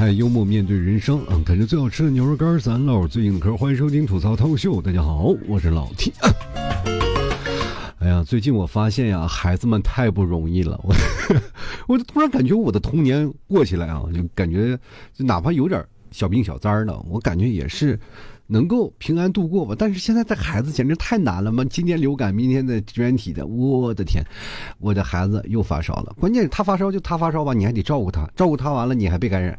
太幽默面对人生，嗯，感觉最好吃的牛肉干，咱唠最硬壳。欢迎收听吐槽脱秀，大家好，我是老 T。哎呀，最近我发现呀，孩子们太不容易了，我，我突然感觉我的童年过起来啊，就感觉就哪怕有点小病小灾的，我感觉也是。能够平安度过吧，但是现在的孩子简直太难了嘛！今天流感，明天的支原体的，我的天，我的孩子又发烧了。关键是他发烧就他发烧吧，你还得照顾他，照顾他完了你还被感染。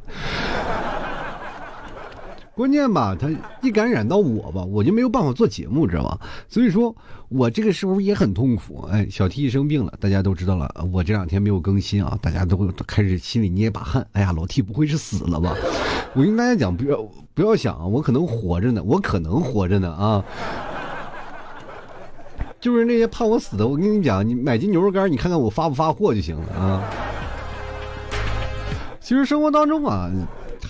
关键吧，他一感染到我吧，我就没有办法做节目，知道吧？所以说我这个时候也很痛苦。哎，小 T 生病了，大家都知道了。我这两天没有更新啊，大家都会开始心里捏一把汗。哎呀，老 T 不会是死了吧？我跟大家讲，不要不要想啊，我可能活着呢，我可能活着呢啊！就是那些怕我死的，我跟你讲，你买斤牛肉干，你看看我发不发货就行了啊。其实生活当中啊。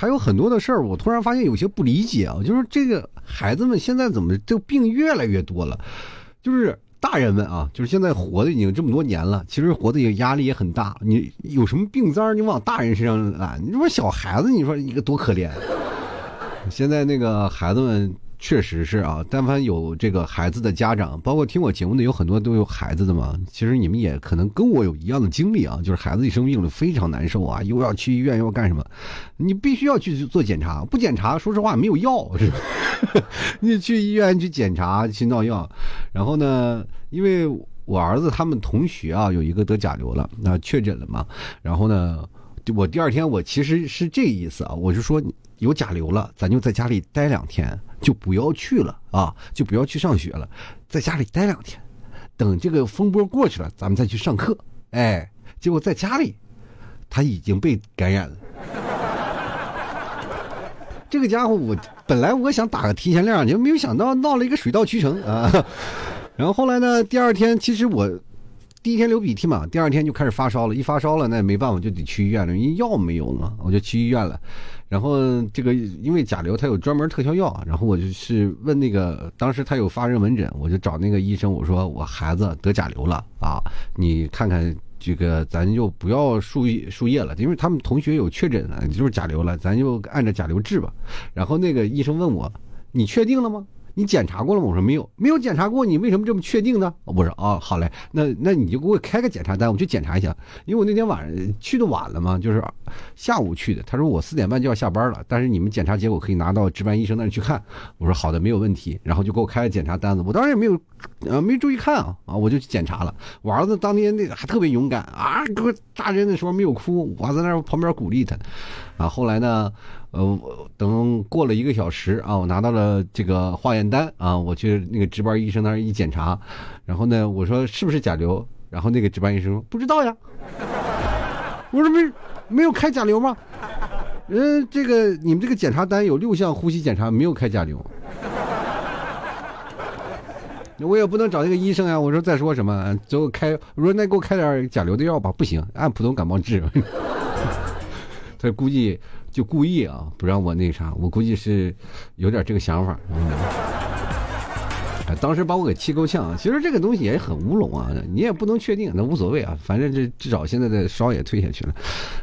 还有很多的事儿，我突然发现有些不理解啊，就是这个孩子们现在怎么这病越来越多了？就是大人们啊，就是现在活的已经这么多年了，其实活的也压力也很大。你有什么病灾儿你往大人身上揽，你说小孩子，你说一个多可怜。现在那个孩子们。确实是啊，但凡有这个孩子的家长，包括听我节目的有很多都有孩子的嘛。其实你们也可能跟我有一样的经历啊，就是孩子一生病了非常难受啊，又要去医院又要干什么，你必须要去做检查，不检查说实话没有药是吧？你去医院去检查去闹药，然后呢，因为我儿子他们同学啊有一个得甲流了，那确诊了嘛，然后呢，我第二天我其实是这意思啊，我就说有甲流了，咱就在家里待两天。就不要去了啊！就不要去上学了，在家里待两天，等这个风波过去了，咱们再去上课。哎，结果在家里，他已经被感染了。这个家伙，我本来我想打个提前量，就没有想到闹了一个水到渠成啊。然后后来呢，第二天其实我第一天流鼻涕嘛，第二天就开始发烧了，一发烧了，那也没办法，就得去医院了，因为药没有了嘛，我就去医院了。然后这个因为甲流，它有专门特效药。然后我就去问那个，当时他有发热门诊，我就找那个医生，我说我孩子得甲流了啊，你看看这个，咱就不要输输液了，因为他们同学有确诊的，就是甲流了，咱就按照甲流治吧。然后那个医生问我，你确定了吗？你检查过了吗？我说没有，没有检查过，你为什么这么确定呢？我说啊，好嘞，那那你就给我开个检查单，我去检查一下。因为我那天晚上去的晚了嘛，就是下午去的。他说我四点半就要下班了，但是你们检查结果可以拿到值班医生那里去看。我说好的，没有问题。然后就给我开了检查单子，我当时也没有，呃，没注意看啊啊，我就去检查了。我儿子当天那个还特别勇敢啊，给我扎针的时候没有哭，我还在那旁边鼓励他。啊，后来呢？呃，等过了一个小时啊，我拿到了这个化验单啊，我去那个值班医生那儿一检查，然后呢，我说是不是甲流？然后那个值班医生说不知道呀。我说没没有开甲流吗？嗯，这个你们这个检查单有六项呼吸检查，没有开甲流。我也不能找那个医生呀。我说再说什么，最后开我说那给我开点甲流的药吧，不行，按普通感冒治。他估计。就故意啊，不让我那啥，我估计是有点这个想法。当时把我给气够呛。其实这个东西也很乌龙啊，你也不能确定，那无所谓啊。反正这至少现在的烧也退下去了，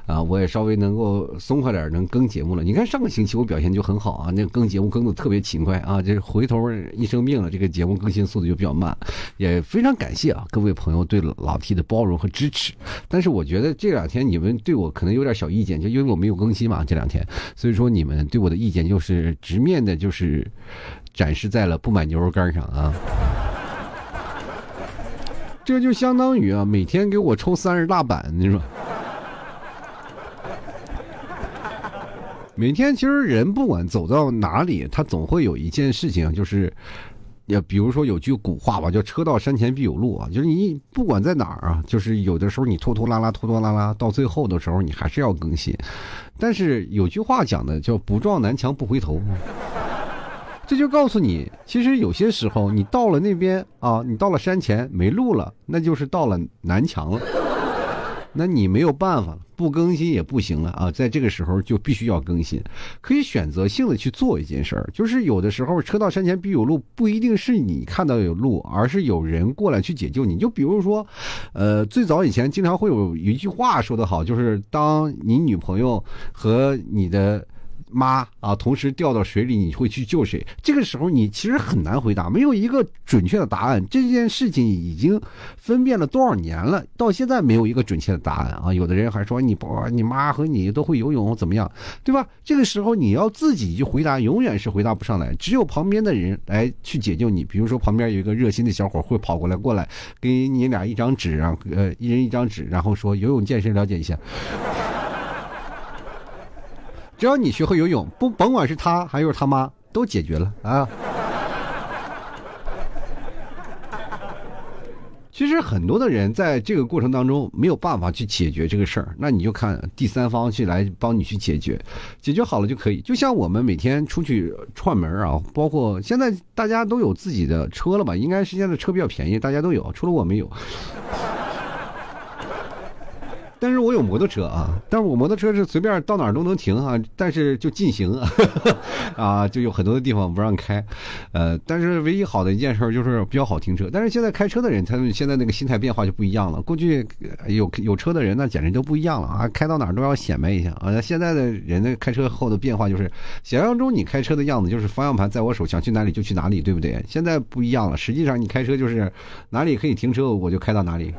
啊，我也稍微能够松快点，能更节目了。你看上个星期我表现就很好啊，那更节目更的特别勤快啊。这回头一生病了，这个节目更新速度就比较慢，也非常感谢啊各位朋友对老 T 的包容和支持。但是我觉得这两天你们对我可能有点小意见，就因为我没有更新嘛这两天，所以说你们对我的意见就是直面的，就是。展示在了不买牛肉干上啊！这就相当于啊，每天给我抽三十大板，你说？每天其实人不管走到哪里，他总会有一件事情，就是，也比如说有句古话吧，叫“车到山前必有路”啊，就是你不管在哪儿啊，就是有的时候你拖拖拉拉、拖拖拉拉，到最后的时候你还是要更新。但是有句话讲的叫“不撞南墙不回头”。这就告诉你，其实有些时候你到了那边啊，你到了山前没路了，那就是到了南墙了。那你没有办法了，不更新也不行了啊！在这个时候就必须要更新，可以选择性的去做一件事儿，就是有的时候车到山前必有路，不一定是你看到有路，而是有人过来去解救你。就比如说，呃，最早以前经常会有一句话说得好，就是当你女朋友和你的。妈啊，同时掉到水里，你会去救谁？这个时候你其实很难回答，没有一个准确的答案。这件事情已经分辨了多少年了，到现在没有一个准确的答案啊！有的人还说你不，你妈和你都会游泳，怎么样，对吧？这个时候你要自己去回答，永远是回答不上来，只有旁边的人来去解救你。比如说旁边有一个热心的小伙会跑过来，过来给你俩一张纸啊，呃，一人一张纸，然后说游泳健身了解一下。只要你学会游泳，不甭管是他还是他妈，都解决了啊。其实很多的人在这个过程当中没有办法去解决这个事儿，那你就看第三方去来帮你去解决，解决好了就可以。就像我们每天出去串门啊，包括现在大家都有自己的车了吧？应该是现在车比较便宜，大家都有，除了我没有。但是我有摩托车啊，但是我摩托车是随便到哪儿都能停啊，但是就禁行啊，啊，就有很多的地方不让开，呃，但是唯一好的一件事就是比较好停车。但是现在开车的人，他们现在那个心态变化就不一样了。过去有有车的人那简直都不一样了啊，开到哪儿都要显摆一下啊。现在的人的开车后的变化就是，想象中你开车的样子就是方向盘在我手，想去哪里就去哪里，对不对？现在不一样了，实际上你开车就是哪里可以停车我就开到哪里。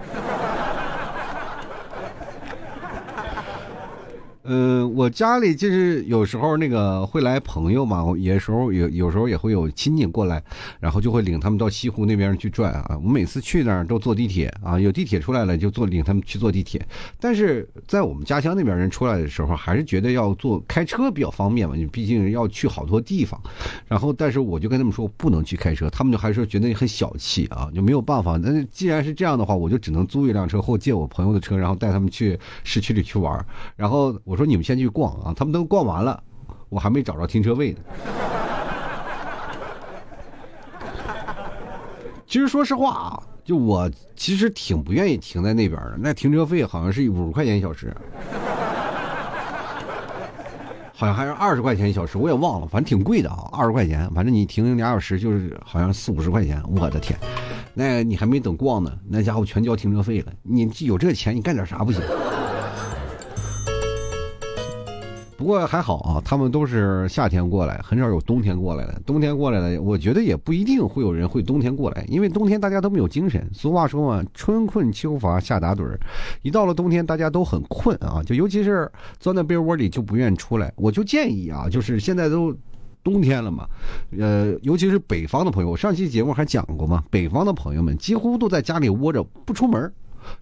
嗯，我家里就是有时候那个会来朋友嘛，有时候有有时候也会有亲戚过来，然后就会领他们到西湖那边去转啊。我每次去那儿都坐地铁啊，有地铁出来了就坐领他们去坐地铁。但是在我们家乡那边人出来的时候，还是觉得要坐开车比较方便嘛，你毕竟要去好多地方。然后，但是我就跟他们说不能去开车，他们就还是觉得很小气啊，就没有办法。那既然是这样的话，我就只能租一辆车或借我朋友的车，然后带他们去市区里去玩。然后我。说你们先去逛啊，他们都逛完了，我还没找着停车位呢。其实说实话啊，就我其实挺不愿意停在那边的，那停车费好像是五十块钱一小时，好像还是二十块钱一小时，我也忘了，反正挺贵的啊，二十块钱，反正你停俩小时就是好像四五十块钱，我的天，那你还没等逛呢，那家伙全交停车费了，你有这钱你干点啥不行？不过还好啊，他们都是夏天过来，很少有冬天过来的。冬天过来的，我觉得也不一定会有人会冬天过来，因为冬天大家都没有精神。俗话说嘛，“春困秋乏夏打盹儿”，一到了冬天，大家都很困啊，就尤其是钻在被窝里就不愿意出来。我就建议啊，就是现在都冬天了嘛，呃，尤其是北方的朋友，上期节目还讲过嘛，北方的朋友们几乎都在家里窝着不出门，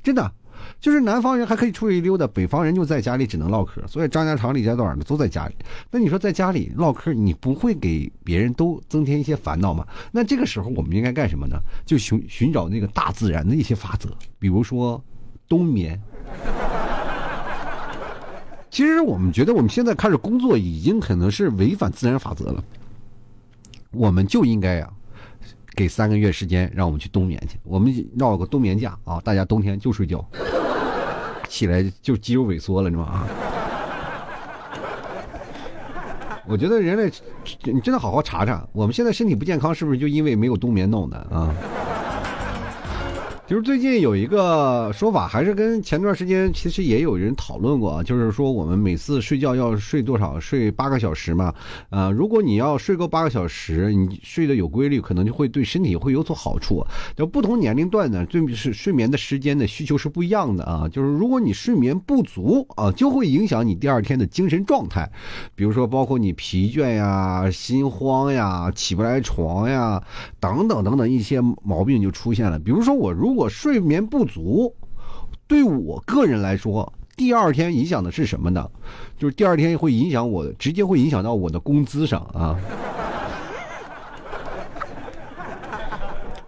真的。就是南方人还可以出去溜达，北方人就在家里只能唠嗑，所以张家长李家短的都在家里。那你说在家里唠嗑，你不会给别人都增添一些烦恼吗？那这个时候我们应该干什么呢？就寻寻找那个大自然的一些法则，比如说冬眠。其实我们觉得我们现在开始工作已经可能是违反自然法则了，我们就应该呀。给三个月时间，让我们去冬眠去。我们闹个冬眠假啊！大家冬天就睡觉，起来就肌肉萎缩了，你知道吗？我觉得人类，你真的好好查查，我们现在身体不健康，是不是就因为没有冬眠弄的啊？就是最近有一个说法，还是跟前段时间其实也有人讨论过啊，就是说我们每次睡觉要睡多少？睡八个小时嘛。呃，如果你要睡够八个小时，你睡得有规律，可能就会对身体会有所好处。就不同年龄段呢，对是睡眠的时间的需求是不一样的啊。就是如果你睡眠不足啊，就会影响你第二天的精神状态，比如说包括你疲倦呀、心慌呀、起不来床呀等等等等一些毛病就出现了。比如说我如我睡眠不足，对我个人来说，第二天影响的是什么呢？就是第二天会影响我，直接会影响到我的工资上啊。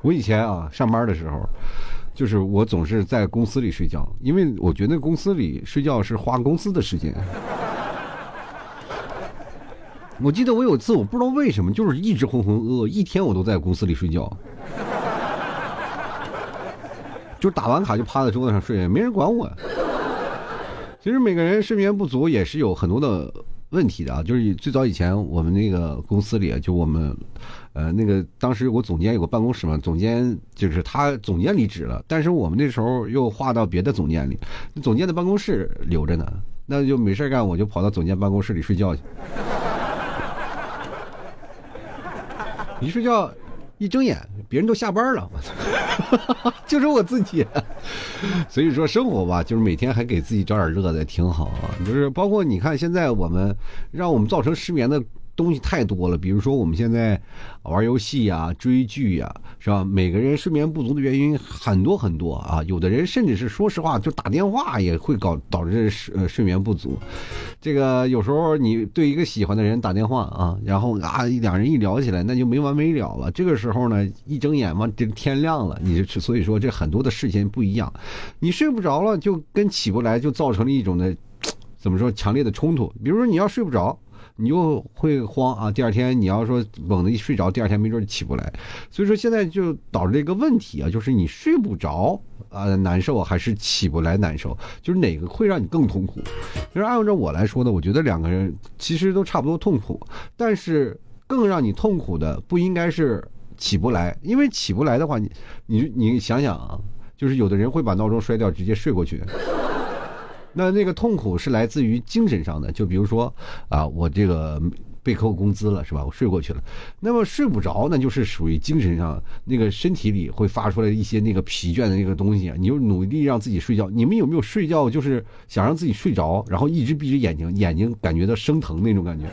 我以前啊上班的时候，就是我总是在公司里睡觉，因为我觉得公司里睡觉是花公司的时间。我记得我有次，我不知道为什么，就是一直浑浑噩噩，一天我都在公司里睡觉。就打完卡就趴在桌子上睡，没人管我。其实每个人睡眠不足也是有很多的问题的啊。就是最早以前我们那个公司里，就我们，呃，那个当时有个总监有个办公室嘛，总监就是他总监离职了，但是我们那时候又划到别的总监里，总监的办公室留着呢，那就没事干，我就跑到总监办公室里睡觉去。一睡觉，一睁眼，别人都下班了，我操，就是我自己。所以说生活吧，就是每天还给自己找点乐子，挺好啊。就是包括你看，现在我们让我们造成失眠的。东西太多了，比如说我们现在玩游戏呀、追剧呀，是吧？每个人睡眠不足的原因很多很多啊，有的人甚至是说实话，就打电话也会搞导致睡呃睡眠不足。这个有时候你对一个喜欢的人打电话啊，然后啊两人一聊起来，那就没完没了了。这个时候呢，一睁眼嘛，这天亮了，你就所以说这很多的事情不一样，你睡不着了，就跟起不来就造成了一种的怎么说强烈的冲突。比如说你要睡不着。你就会慌啊！第二天你要说猛的一睡着，第二天没准起不来。所以说现在就导致这个问题啊，就是你睡不着啊难受，还是起不来难受，就是哪个会让你更痛苦？就是按照我来说呢，我觉得两个人其实都差不多痛苦，但是更让你痛苦的不应该是起不来，因为起不来的话，你你你想想啊，就是有的人会把闹钟摔掉，直接睡过去。那那个痛苦是来自于精神上的，就比如说啊，我这个被扣工资了，是吧？我睡过去了，那么睡不着，那就是属于精神上那个身体里会发出来一些那个疲倦的那个东西啊。你就努力让自己睡觉。你们有没有睡觉就是想让自己睡着，然后一直闭着眼睛，眼睛感觉到生疼那种感觉？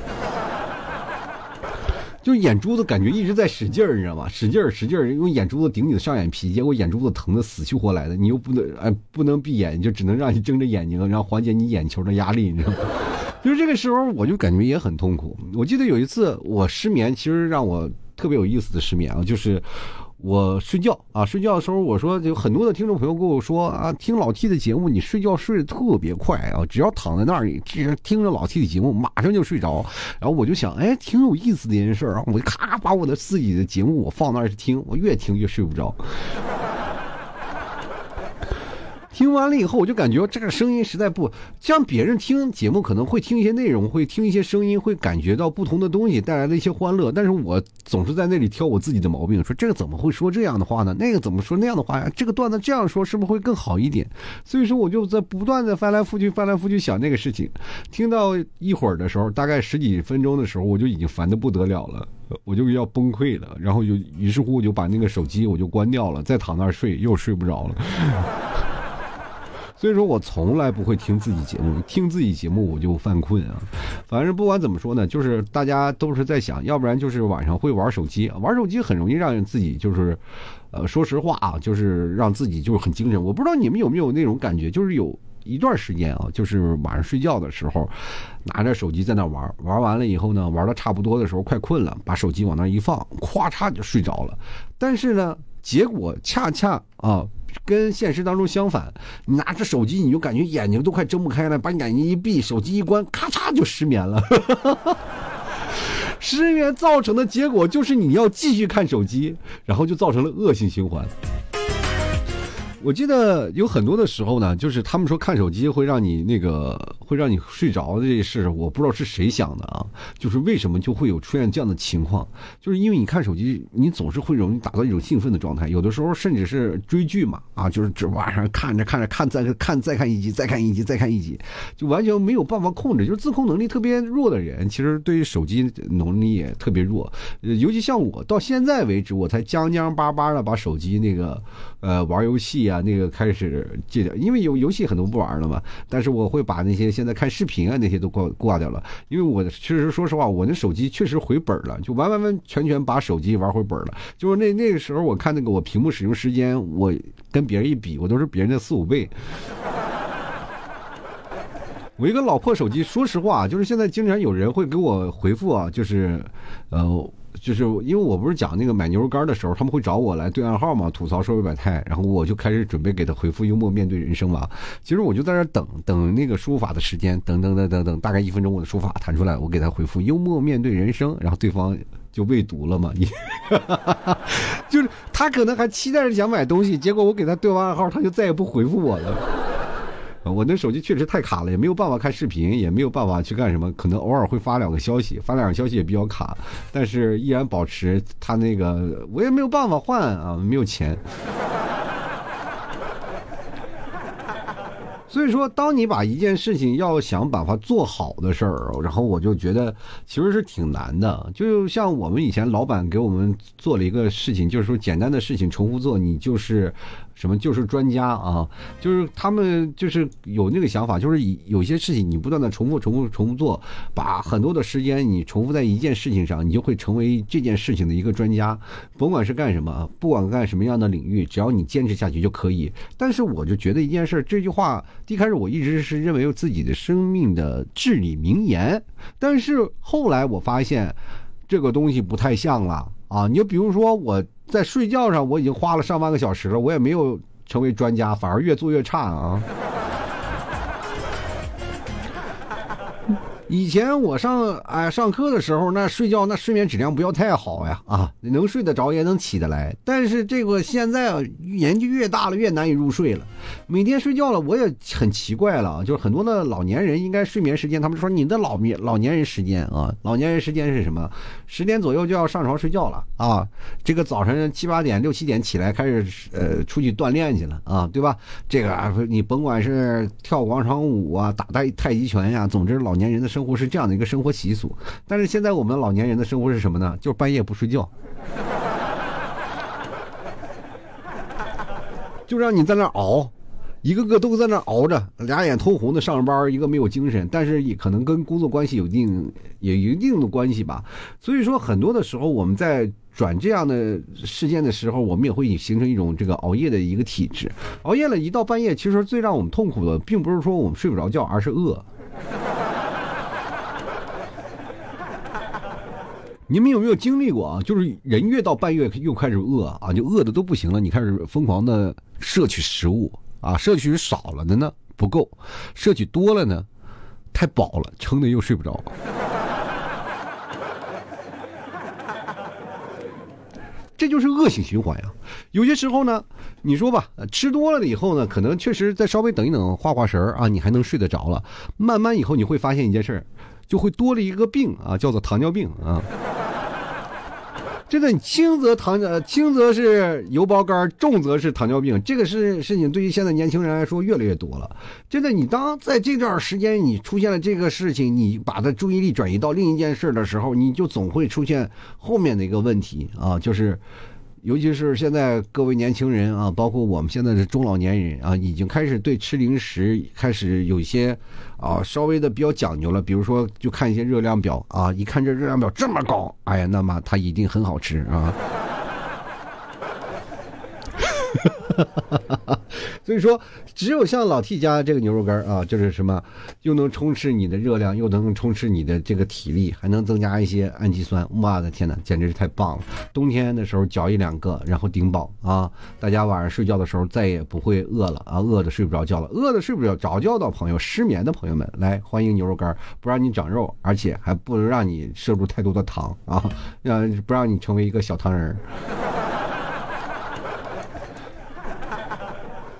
就是眼珠子感觉一直在使劲儿，你知道吗？使劲儿，使劲儿，用眼珠子顶你的上眼皮，结果眼珠子疼的死去活来的，你又不能哎不能闭眼，就只能让你睁着眼睛，然后缓解你眼球的压力，你知道吗？就是这个时候，我就感觉也很痛苦。我记得有一次我失眠，其实让我特别有意思的失眠啊，就是。我睡觉啊，睡觉的时候，我说有很多的听众朋友跟我说啊，听老 T 的节目，你睡觉睡得特别快啊，只要躺在那你，听听着老 T 的节目，马上就睡着。然后我就想，哎，挺有意思的一件事啊，我就咔把我的自己的节目我放那儿去听，我越听越睡不着。听完了以后，我就感觉这个声音实在不像别人听节目可能会听一些内容，会听一些声音，会感觉到不同的东西带来的一些欢乐。但是我总是在那里挑我自己的毛病，说这个怎么会说这样的话呢？那个怎么说那样的话呀？这个段子这样说是不是会更好一点？所以说我就在不断的翻来覆去、翻来覆去想那个事情。听到一会儿的时候，大概十几分钟的时候，我就已经烦的不得了了，我就要崩溃了。然后就于是乎我就把那个手机我就关掉了，再躺那儿睡，又睡不着了。所以说我从来不会听自己节目，听自己节目我就犯困啊。反正不管怎么说呢，就是大家都是在想，要不然就是晚上会玩手机，玩手机很容易让自己就是，呃，说实话啊，就是让自己就是很精神。我不知道你们有没有那种感觉，就是有一段时间啊，就是晚上睡觉的时候，拿着手机在那玩，玩完了以后呢，玩的差不多的时候快困了，把手机往那一放，咵嚓就睡着了。但是呢，结果恰恰啊。跟现实当中相反，你拿着手机，你就感觉眼睛都快睁不开了，把眼睛一闭，手机一关，咔嚓就失眠了。失眠造成的结果就是你要继续看手机，然后就造成了恶性循环。我记得有很多的时候呢，就是他们说看手机会让你那个会让你睡着的这事，我不知道是谁想的啊。就是为什么就会有出现这样的情况？就是因为你看手机，你总是会容易达到一种兴奋的状态，有的时候甚至是追剧嘛啊，就是这晚上看着看着看再看再看一集，再看一集再看一集，就完全没有办法控制。就是自控能力特别弱的人，其实对于手机能力也特别弱。尤其像我到现在为止，我才将将巴巴的把手机那个呃玩游戏啊。那个开始戒掉，因为有游戏很多不玩了嘛。但是我会把那些现在看视频啊那些都挂挂掉了，因为我确实说实话，我那手机确实回本了，就完完完全全把手机玩回本了。就是那那个时候我看那个我屏幕使用时间，我跟别人一比，我都是别人的四五倍。我一个老破手机，说实话，就是现在经常有人会给我回复啊，就是呃。就是因为我不是讲那个买牛肉干的时候，他们会找我来对暗号嘛，吐槽社会百态，然后我就开始准备给他回复幽默面对人生嘛。其实我就在那等等那个输入法的时间，等等等等等，大概一分钟我的输入法弹出来，我给他回复幽默面对人生，然后对方就未读了嘛。你，就是他可能还期待着想买东西，结果我给他对完暗号，他就再也不回复我了。我那手机确实太卡了，也没有办法看视频，也没有办法去干什么，可能偶尔会发两个消息，发两个消息也比较卡，但是依然保持它那个，我也没有办法换啊，没有钱。所以说，当你把一件事情要想把它做好的事儿，然后我就觉得其实是挺难的。就像我们以前老板给我们做了一个事情，就是说简单的事情重复做，你就是。什么就是专家啊？就是他们就是有那个想法，就是有些事情你不断的重复、重复、重复做，把很多的时间你重复在一件事情上，你就会成为这件事情的一个专家。甭管是干什么，不管干什么样的领域，只要你坚持下去就可以。但是我就觉得一件事，这句话一开始我一直是认为有自己的生命的至理名言，但是后来我发现这个东西不太像了啊！你就比如说我。在睡觉上，我已经花了上万个小时了，我也没有成为专家，反而越做越差啊。以前我上哎上课的时候，那睡觉那睡眠质量不要太好呀啊，能睡得着也能起得来。但是这个现在，年纪越大了越难以入睡了。每天睡觉了，我也很奇怪了，就是很多的老年人应该睡眠时间，他们说你的老老年人时间啊，老年人时间是什么？十点左右就要上床睡觉了啊。这个早晨七八点六七点起来开始呃出去锻炼去了啊，对吧？这个你甭管是跳广场舞啊，打太太极拳呀，总之老年人的。生活是这样的一个生活习俗，但是现在我们老年人的生活是什么呢？就是半夜不睡觉，就让你在那熬，一个个都在那熬着，俩眼通红的上班，一个没有精神，但是也可能跟工作关系有一定也有一定的关系吧。所以说，很多的时候我们在转这样的事件的时候，我们也会形成一种这个熬夜的一个体质。熬夜了一到半夜，其实最让我们痛苦的，并不是说我们睡不着觉，而是饿。你们有没有经历过啊？就是人越到半夜又开始饿啊，就饿的都不行了。你开始疯狂的摄取食物啊，摄取少了的呢不够，摄取多了呢太饱了，撑的又睡不着。这就是恶性循环呀。有些时候呢，你说吧，吃多了以后呢，可能确实再稍微等一等，化化神儿啊，你还能睡得着了。慢慢以后你会发现一件事儿，就会多了一个病啊，叫做糖尿病啊。真的，轻则糖呃轻则是油包肝，重则是糖尿病。这个事事情，对于现在年轻人来说越来越多了。真的，你当在这段时间你出现了这个事情，你把它注意力转移到另一件事的时候，你就总会出现后面的一个问题啊，就是。尤其是现在各位年轻人啊，包括我们现在的中老年人啊，已经开始对吃零食开始有些啊稍微的比较讲究了。比如说，就看一些热量表啊，一看这热量表这么高，哎呀，那么它一定很好吃啊。所以说，只有像老 T 家这个牛肉干啊，就是什么，又能充斥你的热量，又能充斥你的这个体力，还能增加一些氨基酸。我的天哪，简直是太棒了！冬天的时候嚼一两个，然后顶饱啊！大家晚上睡觉的时候再也不会饿了啊，饿的睡不着觉了，饿的睡不着着觉的朋友，失眠的朋友们，来欢迎牛肉干，不让你长肉，而且还不能让你摄入太多的糖啊，让不让你成为一个小糖人。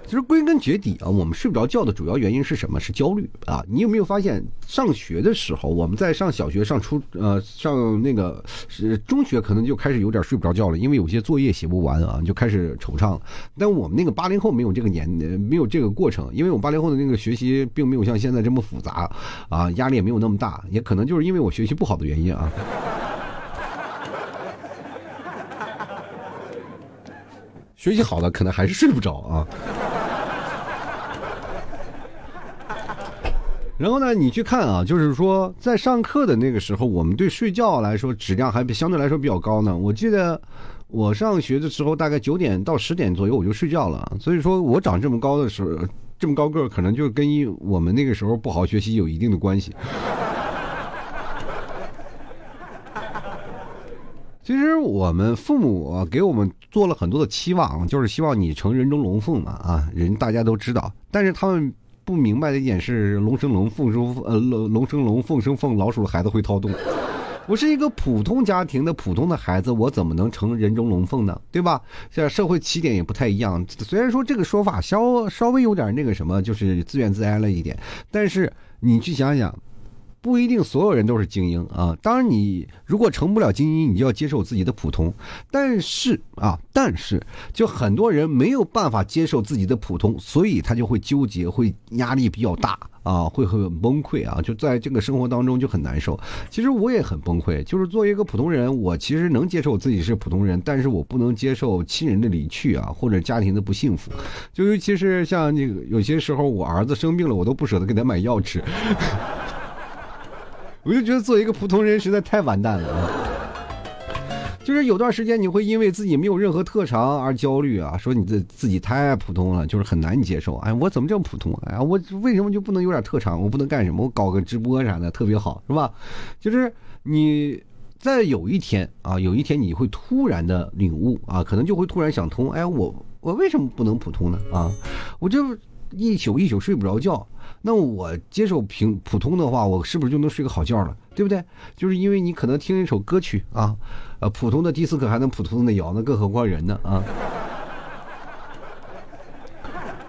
其实归根结底啊，我们睡不着觉的主要原因是什么？是焦虑啊！你有没有发现，上学的时候，我们在上小学、上初呃上那个是中学，可能就开始有点睡不着觉了，因为有些作业写不完啊，就开始惆怅了。但我们那个八零后没有这个年，没有这个过程，因为我八零后的那个学习并没有像现在这么复杂啊，压力也没有那么大，也可能就是因为我学习不好的原因啊。学习好的可能还是睡不着啊。然后呢，你去看啊，就是说在上课的那个时候，我们对睡觉来说质量还相对来说比较高呢。我记得我上学的时候，大概九点到十点左右我就睡觉了。所以说我长这么高的时候，这么高个可能就跟我们那个时候不好学习有一定的关系。其实我们父母给我们做了很多的期望，就是希望你成人中龙凤嘛啊，人大家都知道，但是他们。不明白的一点是，龙生龙，凤生呃龙龙生龙，凤生凤，老鼠的孩子会掏洞。我是一个普通家庭的普通的孩子，我怎么能成人中龙凤呢？对吧？这社会起点也不太一样。虽然说这个说法稍稍微有点那个什么，就是自怨自哀了一点，但是你去想想。不一定所有人都是精英啊！当然，你如果成不了精英，你就要接受自己的普通。但是啊，但是就很多人没有办法接受自己的普通，所以他就会纠结，会压力比较大啊，会很崩溃啊，就在这个生活当中就很难受。其实我也很崩溃，就是作为一个普通人，我其实能接受自己是普通人，但是我不能接受亲人的离去啊，或者家庭的不幸福。就尤其是像那个有些时候，我儿子生病了，我都不舍得给他买药吃。我就觉得作为一个普通人实在太完蛋了，就是有段时间你会因为自己没有任何特长而焦虑啊，说你自自己太普通了，就是很难接受。哎，我怎么这么普通？哎呀，我为什么就不能有点特长？我不能干什么？我搞个直播啥的特别好，是吧？就是你在有一天啊，有一天你会突然的领悟啊，可能就会突然想通，哎，我我为什么不能普通呢？啊，我就一宿一宿睡不着觉。那我接受平普通的话，我是不是就能睡个好觉了？对不对？就是因为你可能听一首歌曲啊，呃，普通的迪斯科还能普通的摇，那更何况人呢啊？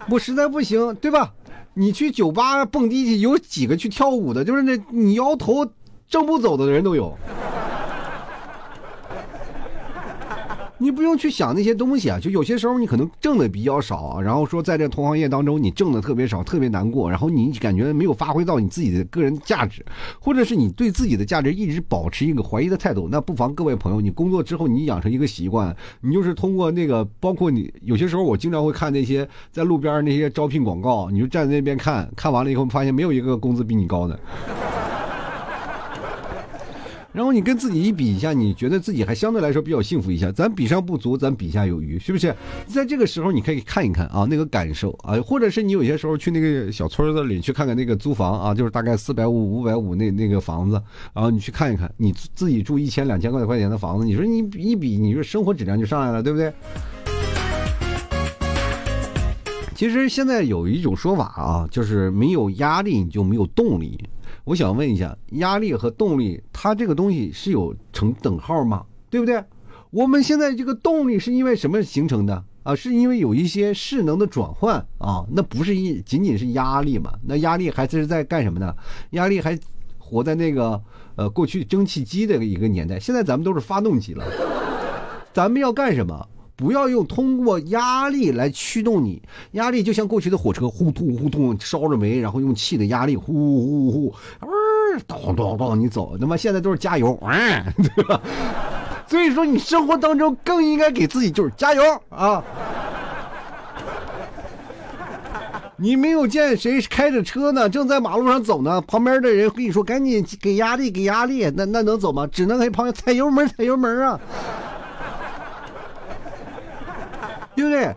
我实在不行，对吧？你去酒吧蹦迪去，有几个去跳舞的？就是那你摇头正不走的人都有。你不用去想那些东西啊，就有些时候你可能挣的比较少，然后说在这同行业当中你挣的特别少，特别难过，然后你感觉没有发挥到你自己的个人价值，或者是你对自己的价值一直保持一个怀疑的态度，那不妨各位朋友，你工作之后你养成一个习惯，你就是通过那个，包括你有些时候我经常会看那些在路边那些招聘广告，你就站在那边看看完了以后，发现没有一个工资比你高的。然后你跟自己一比一下，你觉得自己还相对来说比较幸福一下。咱比上不足，咱比下有余，是不是？在这个时候，你可以看一看啊，那个感受啊，或者是你有些时候去那个小村子里去看看那个租房啊，就是大概四百五、五百五那那个房子，然后你去看一看，你自己住一千、两千块块钱的房子，你说你一比，你说生活质量就上来了，对不对？其实现在有一种说法啊，就是没有压力你就没有动力。我想问一下，压力和动力，它这个东西是有成等号吗？对不对？我们现在这个动力是因为什么形成的啊？是因为有一些势能的转换啊？那不是一仅仅是压力嘛？那压力还是在干什么呢？压力还活在那个呃过去蒸汽机的一个年代，现在咱们都是发动机了，咱们要干什么？不要用通过压力来驱动你，压力就像过去的火车，呼突呼突烧着煤，然后用气的压力呼呼呼，嗯，咚咚咚，你走。那么现在都是加油，嗯，对吧？所以说你生活当中更应该给自己就是加油啊！你没有见谁开着车呢，正在马路上走呢，旁边的人跟你说赶紧给压力给压力，那那能走吗？只能给旁边踩油门踩油门啊！对不对？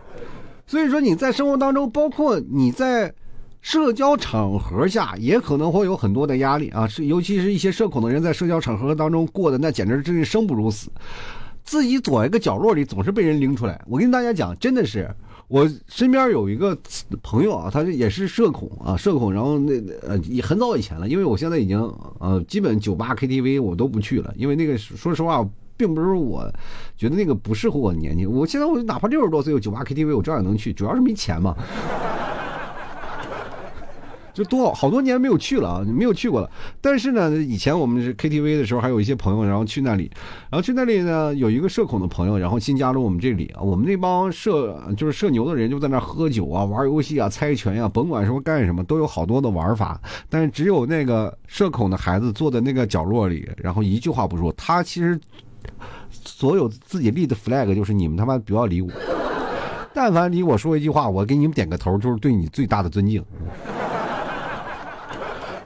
所以说你在生活当中，包括你在社交场合下，也可能会有很多的压力啊。是，尤其是一些社恐的人，在社交场合当中过的那简直真是生不如死，自己躲一个角落里，总是被人拎出来。我跟大家讲，真的是，我身边有一个朋友啊，他也是社恐啊，社恐。然后那呃，也很早以前了，因为我现在已经呃，基本酒吧 KTV 我都不去了，因为那个说实话。并不是我觉得那个不适合我的年纪，我现在我哪怕六十多岁，有酒吧 KTV 我照样能去，主要是没钱嘛。就多好多年没有去了啊，没有去过了。但是呢，以前我们是 KTV 的时候，还有一些朋友，然后去那里，然后去那里呢，有一个社恐的朋友，然后新加入我们这里啊。我们那帮社就是社牛的人，就在那喝酒啊、玩游戏啊、猜拳呀，甭管说干什么，都有好多的玩法。但是只有那个社恐的孩子坐在那个角落里，然后一句话不说。他其实。所有自己立的 flag 就是你们他妈不要理我，但凡理我说一句话，我给你们点个头，就是对你最大的尊敬。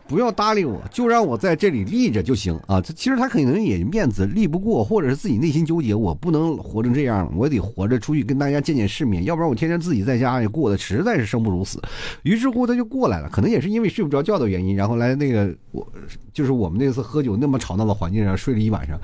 不要搭理我，就让我在这里立着就行啊！其实他可能也面子立不过，或者是自己内心纠结，我不能活成这样，我得活着出去跟大家见见世面，要不然我天天自己在家也过得实在是生不如死。于是乎他就过来了，可能也是因为睡不着觉的原因，然后来那个我就是我们那次喝酒那么吵闹的环境上睡了一晚上。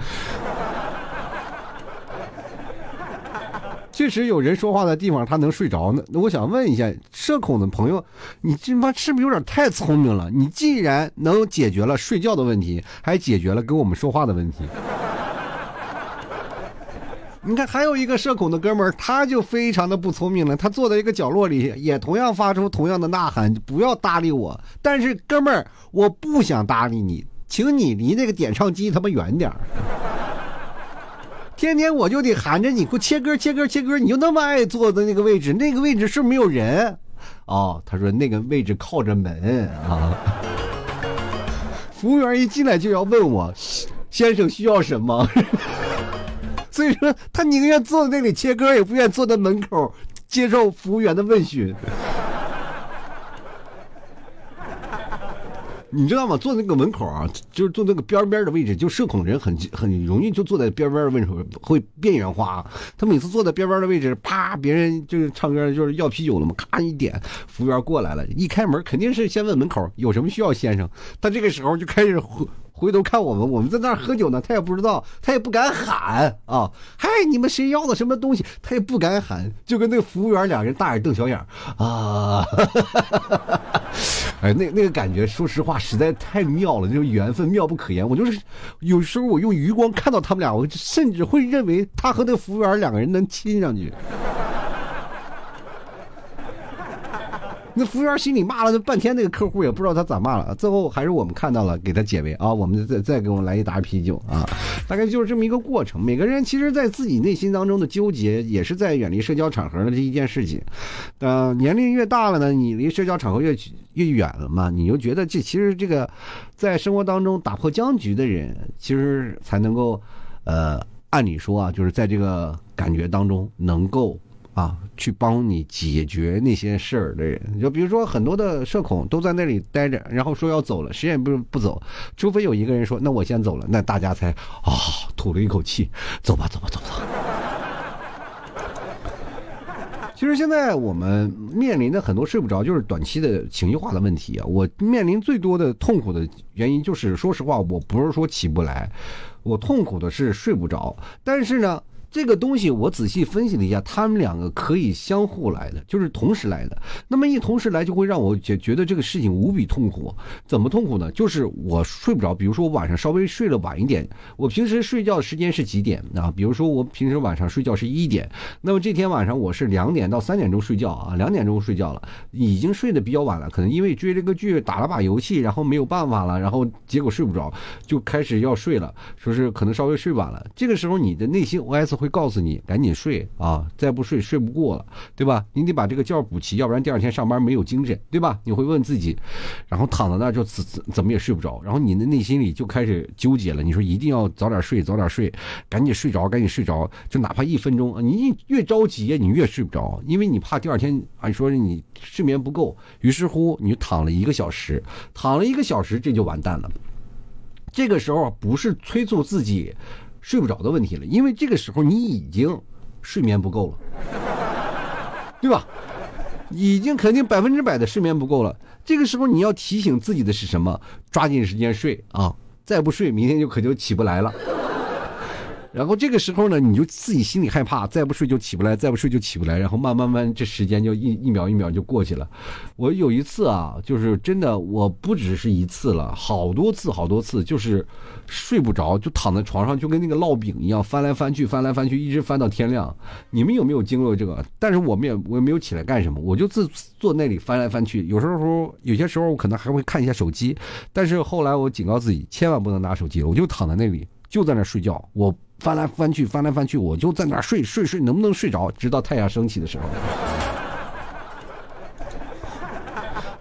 确实有人说话的地方他能睡着呢。那我想问一下，社恐的朋友，你这妈是不是有点太聪明了？你既然能解决了睡觉的问题，还解决了跟我们说话的问题。你看，还有一个社恐的哥们儿，他就非常的不聪明了。他坐在一个角落里，也同样发出同样的呐喊：“不要搭理我！”但是，哥们儿，我不想搭理你，请你离那个点唱机他妈远点儿。天天我就得喊着你给我切歌切歌切歌，你就那么爱坐的那个位置，那个位置是没有人。哦，他说那个位置靠着门啊。服务员一进来就要问我，先生需要什么？所以说，他宁愿坐在那里切歌，也不愿坐在门口接受服务员的问询。你知道吗？坐那个门口啊，就是坐那个边边的位置，就社恐人很很容易就坐在边边的位置，会边缘化。他每次坐在边边的位置，啪，别人就是唱歌，就是要啤酒了嘛，咔一点，服务员过来了，一开门肯定是先问门口有什么需要，先生。他这个时候就开始。回头看我们，我们在那儿喝酒呢，他也不知道，他也不敢喊啊！嗨，你们谁要的什么东西？他也不敢喊，就跟那个服务员两人大眼瞪小眼啊！哎，那那个感觉，说实话，实在太妙了，这种缘分妙不可言。我就是有时候我用余光看到他们俩，我甚至会认为他和那个服务员两个人能亲上去。那服务员心里骂了半天，那个客户也不知道他咋骂了。最后还是我们看到了，给他解围啊！我们再再给我们来一打啤酒啊！大概就是这么一个过程。每个人其实，在自己内心当中的纠结，也是在远离社交场合的这一件事情。呃，年龄越大了呢，你离社交场合越越远了嘛，你就觉得这其实这个，在生活当中打破僵局的人，其实才能够，呃，按理说啊，就是在这个感觉当中能够。啊，去帮你解决那些事儿的人，就比如说很多的社恐都在那里待着，然后说要走了，谁也不不走，除非有一个人说那我先走了，那大家才啊吐了一口气，走吧走吧走吧。其实现在我们面临的很多睡不着，就是短期的情绪化的问题啊。我面临最多的痛苦的原因就是，说实话，我不是说起不来，我痛苦的是睡不着，但是呢。这个东西我仔细分析了一下，他们两个可以相互来的，就是同时来的。那么一同时来，就会让我觉觉得这个事情无比痛苦。怎么痛苦呢？就是我睡不着。比如说我晚上稍微睡了晚一点，我平时睡觉的时间是几点啊？比如说我平时晚上睡觉是一点，那么这天晚上我是两点到三点钟睡觉啊，两点钟睡觉了，已经睡得比较晚了。可能因为追这个剧打了把游戏，然后没有办法了，然后结果睡不着，就开始要睡了，说是可能稍微睡晚了。这个时候你的内心 OS。会告诉你赶紧睡啊，再不睡睡不过了，对吧？你得把这个觉补齐，要不然第二天上班没有精神，对吧？你会问自己，然后躺在那就怎怎么也睡不着，然后你的内心里就开始纠结了。你说一定要早点睡，早点睡，赶紧睡着，赶紧睡着，就哪怕一分钟，你越着急你越睡不着，因为你怕第二天啊，你说你睡眠不够，于是乎你就躺了一个小时，躺了一个小时，这就完蛋了。这个时候不是催促自己。睡不着的问题了，因为这个时候你已经睡眠不够了，对吧？已经肯定百分之百的睡眠不够了。这个时候你要提醒自己的是什么？抓紧时间睡啊！再不睡，明天就可就起不来了。然后这个时候呢，你就自己心里害怕，再不睡就起不来，再不睡就起不来，然后慢慢慢，这时间就一一秒一秒就过去了。我有一次啊，就是真的，我不只是一次了，好多次好多次，就是睡不着，就躺在床上，就跟那个烙饼一样，翻来翻去，翻来翻去，一直翻到天亮。你们有没有经历过这个？但是我们也我也没有起来干什么，我就自坐那里翻来翻去。有时候有些时候我可能还会看一下手机，但是后来我警告自己，千万不能拿手机了，我就躺在那里，就在那睡觉。我。翻来翻去，翻来翻去，我就在那儿睡睡睡，能不能睡着？直到太阳升起的时候。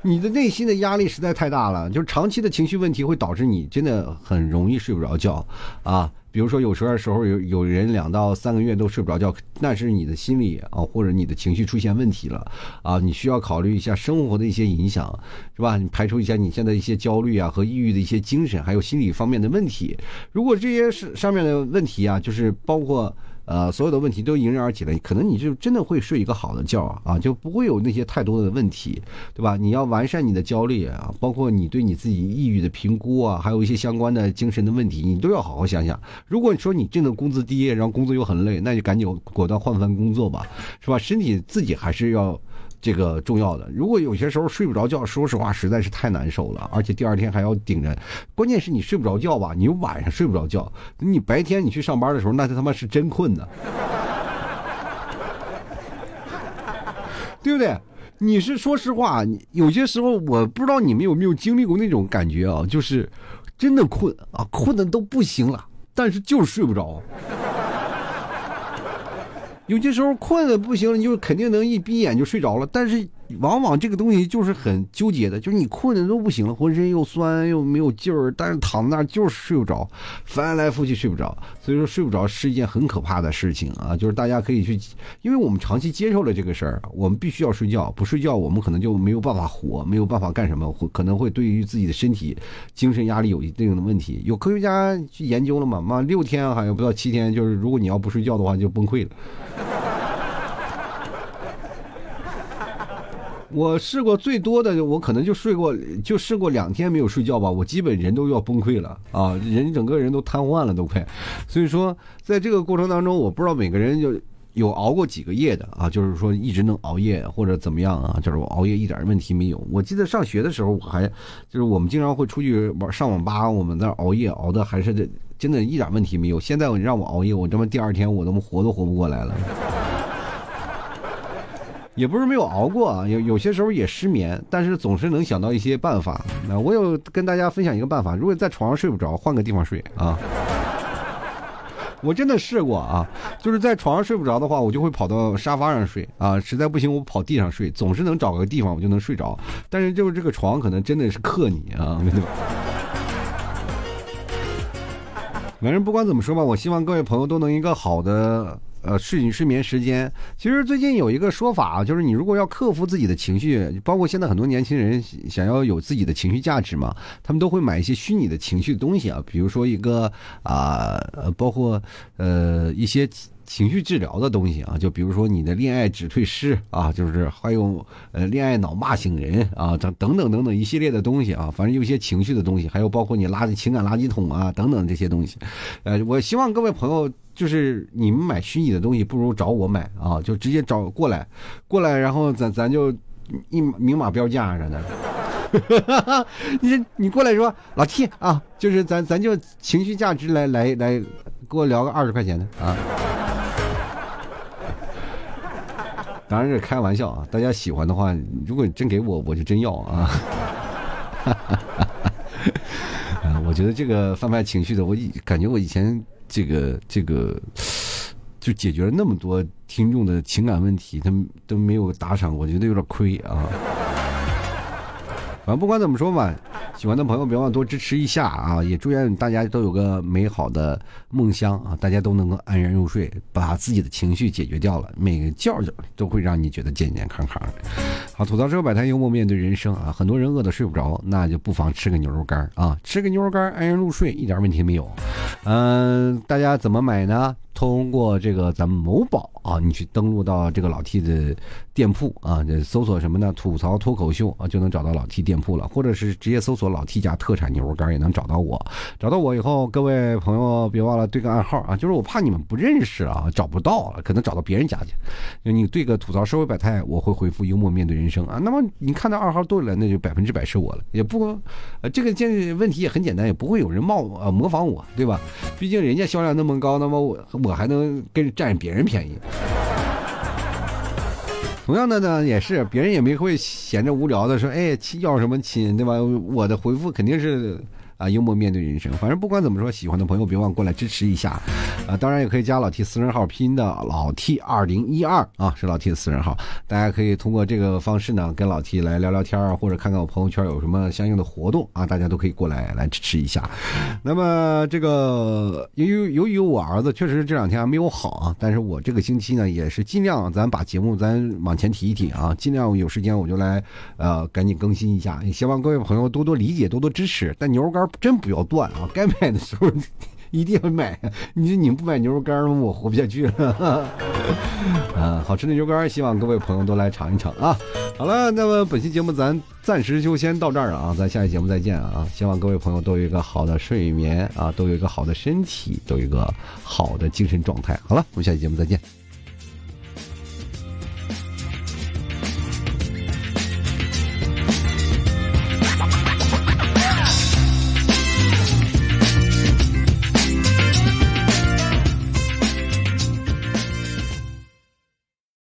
你的内心的压力实在太大了，就是长期的情绪问题会导致你真的很容易睡不着觉，啊。比如说，有时候时候有有人两到三个月都睡不着觉，那是你的心理啊，或者你的情绪出现问题了啊，你需要考虑一下生活的一些影响，是吧？你排除一下你现在一些焦虑啊和抑郁的一些精神，还有心理方面的问题。如果这些是上面的问题啊，就是包括。呃，所有的问题都迎刃而解了，可能你就真的会睡一个好的觉啊，就不会有那些太多的问题，对吧？你要完善你的焦虑啊，包括你对你自己抑郁的评估啊，还有一些相关的精神的问题，你都要好好想想。如果你说你挣的工资低，然后工作又很累，那就赶紧果断换份工作吧，是吧？身体自己还是要。这个重要的，如果有些时候睡不着觉，说实话实在是太难受了，而且第二天还要顶着。关键是你睡不着觉吧？你晚上睡不着觉，你白天你去上班的时候，那他妈是真困呢，对不对？你是说实话，有些时候我不知道你们有没有经历过那种感觉啊，就是真的困啊，困的都不行了，但是就是睡不着。有些时候困的不行，你就肯定能一闭眼就睡着了，但是。往往这个东西就是很纠结的，就是你困的都不行了，浑身又酸又没有劲儿，但是躺在那儿就是睡不着，翻来覆去睡不着，所以说睡不着是一件很可怕的事情啊！就是大家可以去，因为我们长期接受了这个事儿，我们必须要睡觉，不睡觉我们可能就没有办法活，没有办法干什么，会可能会对于自己的身体、精神压力有一定的问题。有科学家去研究了嘛？妈六天好像不到七天，就是如果你要不睡觉的话，就崩溃了。我试过最多的，我可能就睡过，就试过两天没有睡觉吧，我基本人都要崩溃了啊，人整个人都瘫痪了都快。所以说，在这个过程当中，我不知道每个人就有熬过几个夜的啊，就是说一直能熬夜或者怎么样啊，就是我熬夜一点问题没有。我记得上学的时候，我还就是我们经常会出去玩上网吧，我们那熬夜熬的还是真的一点问题没有。现在让我熬夜，我这么第二天我他妈活都活不过来了。也不是没有熬过啊，有有些时候也失眠，但是总是能想到一些办法。那我有跟大家分享一个办法，如果在床上睡不着，换个地方睡啊。我真的试过啊，就是在床上睡不着的话，我就会跑到沙发上睡啊，实在不行我跑地上睡，总是能找个地方我就能睡着。但是就是这个床可能真的是克你啊，对吧？反正不管怎么说吧，我希望各位朋友都能一个好的。呃，睡睡眠时间，其实最近有一个说法啊，就是你如果要克服自己的情绪，包括现在很多年轻人想要有自己的情绪价值嘛，他们都会买一些虚拟的情绪的东西啊，比如说一个啊，包括呃一些。情绪治疗的东西啊，就比如说你的恋爱止退师啊，就是还有呃恋爱脑骂醒人啊，等等等等等一系列的东西啊，反正有些情绪的东西，还有包括你垃圾情感垃圾桶啊等等这些东西，呃，我希望各位朋友就是你们买虚拟的东西，不如找我买啊，就直接找过来，过来，然后咱咱就一明码标价啥的，你你过来说老 T 啊，就是咱咱就情绪价值来来来，给我聊个二十块钱的啊。当然是开玩笑啊！大家喜欢的话，如果真给我，我就真要啊！啊，我觉得这个贩卖情绪的，我以感觉我以前这个这个就解决了那么多听众的情感问题，他们都没有打赏，我觉得有点亏啊。反正不管怎么说吧，喜欢的朋友别忘多支持一下啊！也祝愿大家都有个美好的梦乡啊！大家都能够安然入睡，把自己的情绪解决掉了，每个觉觉都会让你觉得健健康康的。好，吐槽之后摆摊幽默面对人生啊！很多人饿得睡不着，那就不妨吃个牛肉干啊！吃个牛肉干安然入睡，一点问题没有。嗯，大家怎么买呢？通过这个咱们某宝啊，你去登录到这个老 T 的店铺啊，搜索什么呢？吐槽脱口秀啊，就能找到老 T 店铺了。或者是直接搜索老 T 家特产牛肉干也能找到我。找到我以后，各位朋友别忘了对个暗号啊，就是我怕你们不认识啊，找不到，可能找到别人家去。你对个吐槽社会百态，我会回复幽默面对人生啊。那么你看到二号对了，那就百分之百是我了。也不，呃，这个建问题也很简单，也不会有人冒呃模仿我，对吧？毕竟人家销量那么高，那么我。我还能跟占别人便宜，同样的呢，也是别人也没会闲着无聊的说，哎，亲要什么亲，对吧？我的回复肯定是。啊，幽默面对人生，反正不管怎么说，喜欢的朋友别忘过来支持一下，啊，当然也可以加老 T 私人号，拼音的老 T 二零一二啊，是老 T 的私人号，大家可以通过这个方式呢，跟老 T 来聊聊天啊，或者看看我朋友圈有什么相应的活动啊，大家都可以过来来支持一下。那么这个由于由于我儿子确实这两天还没有好啊，但是我这个星期呢也是尽量咱把节目咱往前提一提啊，尽量有时间我就来呃赶紧更新一下，也希望各位朋友多多理解，多多支持。但牛肉干。真不要断啊！该买的时候一定要买。你说你不买牛肉干我活不下去了。啊，好吃的牛肉干，希望各位朋友都来尝一尝啊。好了，那么本期节目咱暂时就先到这儿了啊，咱下期节目再见啊！希望各位朋友都有一个好的睡眠啊，都有一个好的身体，都有一个好的精神状态。好了，我们下期节目再见。